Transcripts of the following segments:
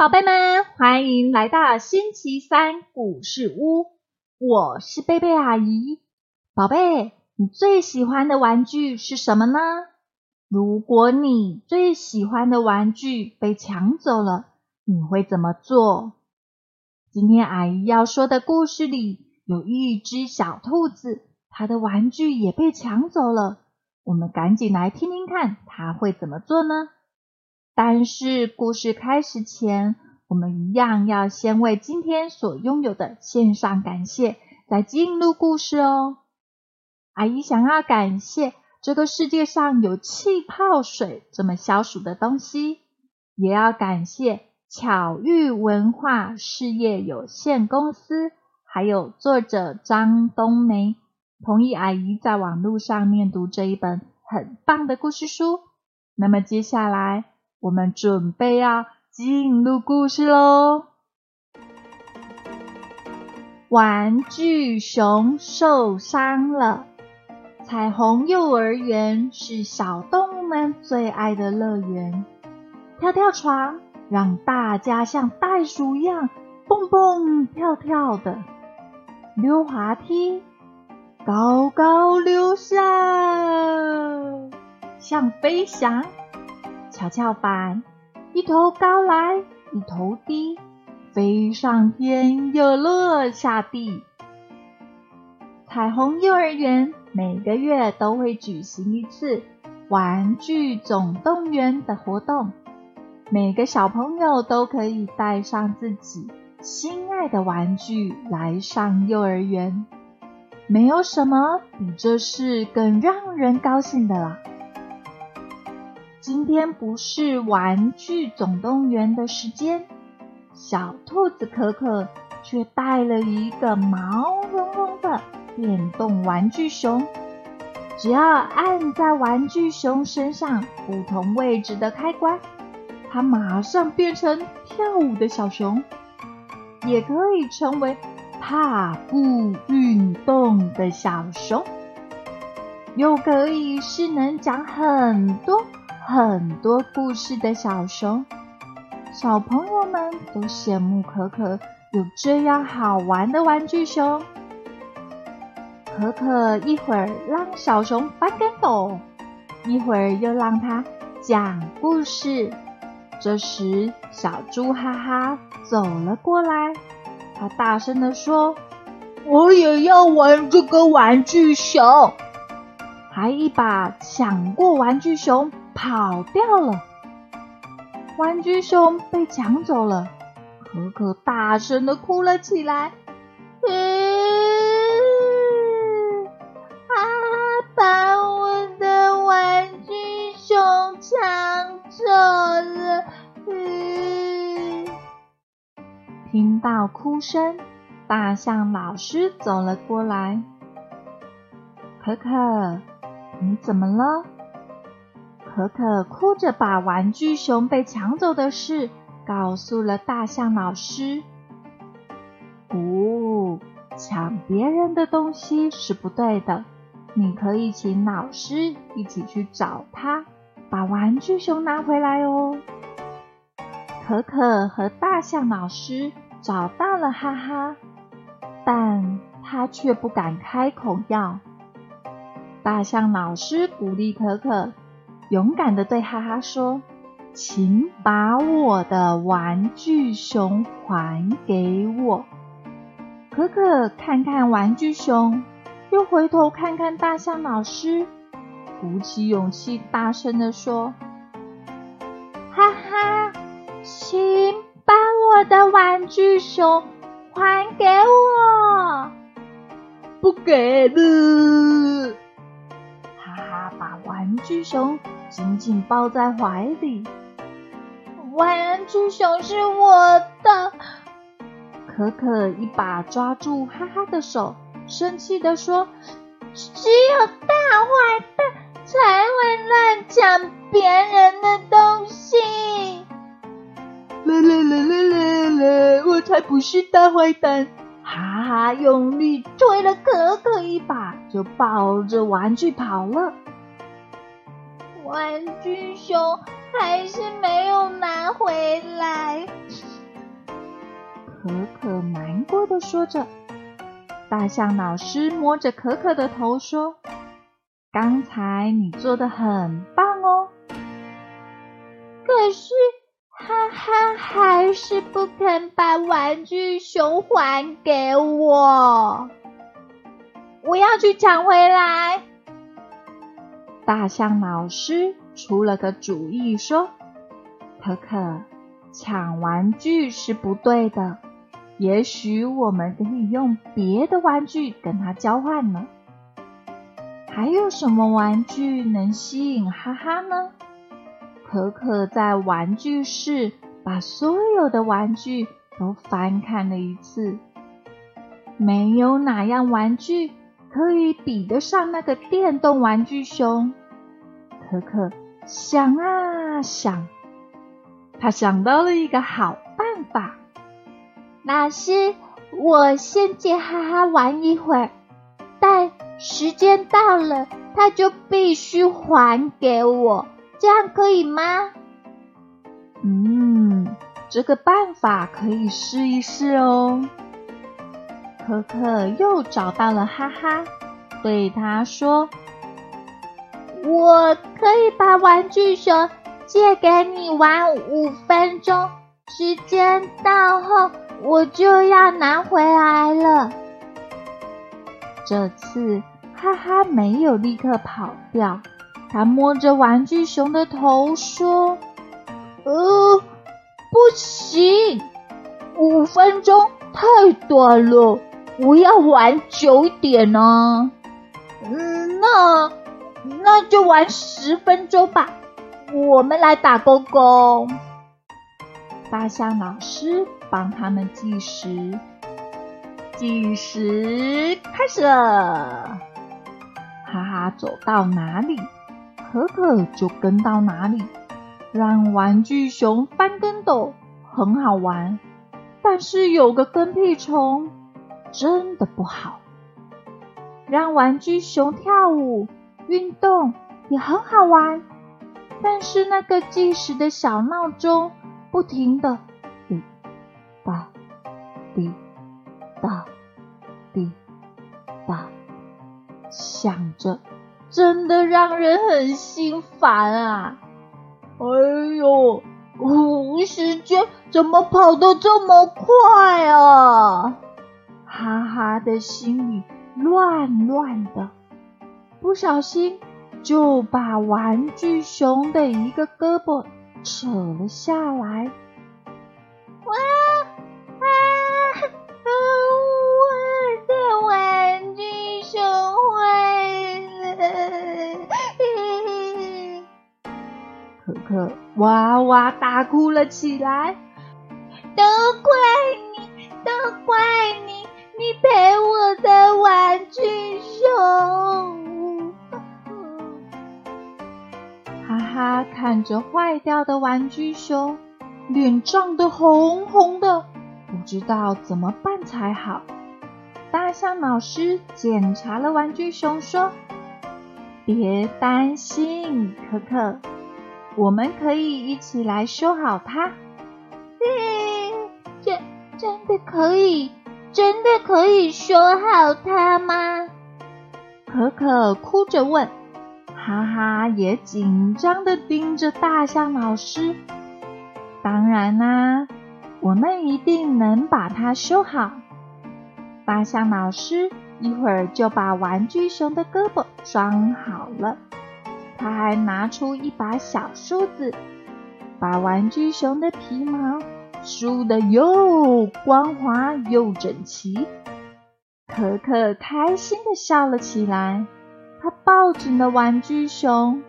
宝贝们欢迎来到星期三故事屋，我是贝贝阿姨。宝贝，你最喜欢的玩具是什么呢？如果你最喜欢的玩具被抢走了，你会怎么做？今天阿姨要说的故事里有一只小兔子，它的玩具也被抢走了。我们赶紧来听听看，它会怎么做呢？但是故事开始前，我们一样要先为今天所拥有的献上感谢，再进入故事哦。阿姨想要感谢。这个世界上有气泡水这么消暑的东西，也要感谢巧遇文化事业有限公司，还有作者张冬梅同意阿姨在网络上念读这一本很棒的故事书。那么接下来我们准备要进入故事喽。玩具熊受伤了。彩虹幼儿园是小动物们最爱的乐园。跳跳床让大家像袋鼠一样蹦蹦跳跳的。溜滑梯高高溜下，像飞翔。跷跷板一头高来一头低，飞上天又落下地。彩虹幼儿园。每个月都会举行一次玩具总动员的活动，每个小朋友都可以带上自己心爱的玩具来上幼儿园。没有什么比这事更让人高兴的了。今天不是玩具总动员的时间，小兔子可可却带了一个毛茸茸的。电动玩具熊，只要按在玩具熊身上不同位置的开关，它马上变成跳舞的小熊，也可以成为踏步运动的小熊，又可以是能讲很多很多故事的小熊。小朋友们都羡慕可可有这样好玩的玩具熊。可可一会儿让小熊翻跟斗，一会儿又让它讲故事。这时，小猪哈哈走了过来，他大声的说：“我也要玩这个玩具熊！”还一把抢过玩具熊，跑掉了。玩具熊被抢走了，可可大声的哭了起来。嗯。啊，把我的玩具熊抢走了听到哭声，大象老师走了过来。可可，你怎么了？可可哭着把玩具熊被抢走的事告诉了大象老师。哦，抢别人的东西是不对的，你可以请老师一起去找他，把玩具熊拿回来哦。可可和大象老师找到了哈哈，但他却不敢开口要。大象老师鼓励可可，勇敢的对哈哈说：“请把我的玩具熊还给我。”可可看看玩具熊，又回头看看大象老师，鼓起勇气大声的说。哈哈请把我的玩具熊还给我！不给了！哈哈，把玩具熊紧紧抱在怀里。玩具熊是我的！可可一把抓住哈哈的手，生气的说：“只有大坏蛋才会乱抢别人的东西。”啦啦啦啦啦啦！我才不是大坏蛋！哈哈，用力推了可可一把，就抱着玩具跑了。玩具熊还是没有拿回来。可可难过的说着。大象老师摸着可可的头说：“刚才你做的很棒哦。”可是哈哈还是不肯把玩具熊还给我。我要去抢回来。大象老师出了个主意，说：“可可，抢玩具是不对的。也许我们可以用别的玩具跟他交换呢。还有什么玩具能吸引哈哈呢？”可可在玩具室把所有的玩具都翻看了一次，没有哪样玩具。可以比得上那个电动玩具熊。可可想啊想，他想到了一个好办法。老师，我先借哈哈玩一会儿，但时间到了，他就必须还给我，这样可以吗？嗯，这个办法可以试一试哦。可可又找到了哈哈，对他说：“我可以把玩具熊借给你玩五分钟，时间到后我就要拿回来了。”这次哈哈没有立刻跑掉，他摸着玩具熊的头说：“呃，不行，五分钟太短了。”我要玩久一点呢，嗯，那那就玩十分钟吧。我们来打勾勾。大象老师帮他们计时，计时开始了。哈哈，走到哪里，可可就跟到哪里，让玩具熊翻跟斗很好玩，但是有个跟屁虫。真的不好，让玩具熊跳舞运动也很好玩，但是那个计时的小闹钟不停的滴答滴答滴答响着，真的让人很心烦啊！哎呦，时间怎么跑得这么快啊？哈哈的心里乱乱的，不小心就把玩具熊的一个胳膊扯了下来。哇啊！我的玩具熊坏了！可可哇哇大哭了起来。都怪你，都怪哈哈，看着坏掉的玩具熊，脸涨得红红的，不知道怎么办才好。大象老师检查了玩具熊，说：“别担心，可可，我们可以一起来修好它。”真真的可以？真的可以修好它吗？可可哭着问，哈哈也紧张的盯着大象老师。当然啦，我们一定能把它修好。大象老师一会儿就把玩具熊的胳膊装好了，他还拿出一把小梳子，把玩具熊的皮毛。梳的又光滑又整齐，可可开心的笑了起来。他抱紧了玩具熊。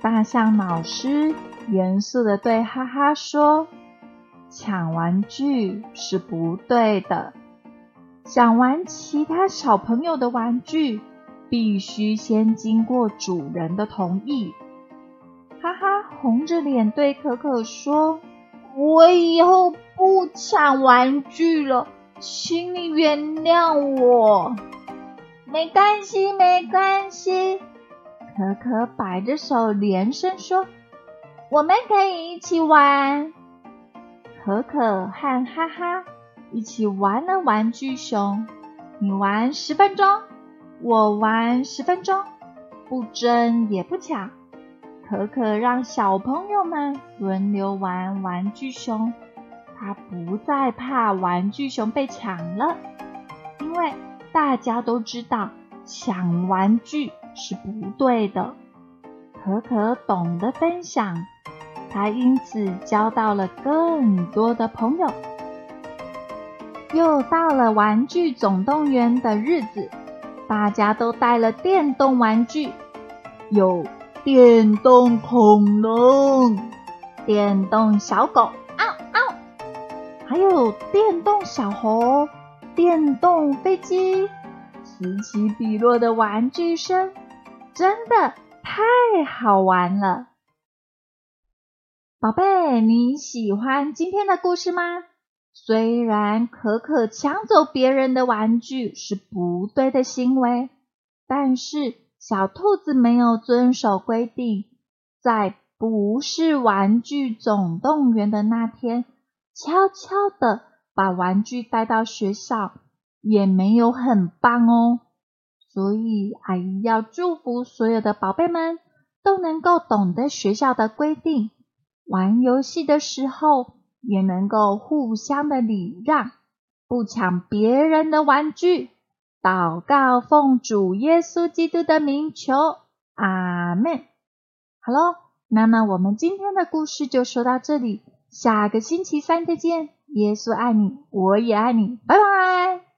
大象老师严肃的对哈哈说：“抢玩具是不对的，想玩其他小朋友的玩具，必须先经过主人的同意。”哈哈红着脸对可可说。我以后不抢玩具了，请你原谅我。没关系，没关系。可可摆着手连声说：“我们可以一起玩。”可可和哈哈一起玩了玩具熊。你玩十分钟，我玩十分钟，不争也不抢。可可让小朋友们轮流玩玩具熊，他不再怕玩具熊被抢了，因为大家都知道抢玩具是不对的。可可懂得分享，他因此交到了更多的朋友。又到了玩具总动员的日子，大家都带了电动玩具，有。电动恐龙、电动小狗，嗷嗷，还有电动小猴、电动飞机，此起彼落的玩具声，真的太好玩了。宝贝，你喜欢今天的故事吗？虽然可可抢走别人的玩具是不对的行为，但是。小兔子没有遵守规定，在不是玩具总动员的那天，悄悄的把玩具带到学校，也没有很棒哦。所以阿姨要祝福所有的宝贝们都能够懂得学校的规定，玩游戏的时候也能够互相的礼让，不抢别人的玩具。祷告，奉主耶稣基督的名求，阿门。好喽，那么我们今天的故事就说到这里，下个星期三再见。耶稣爱你，我也爱你，拜拜。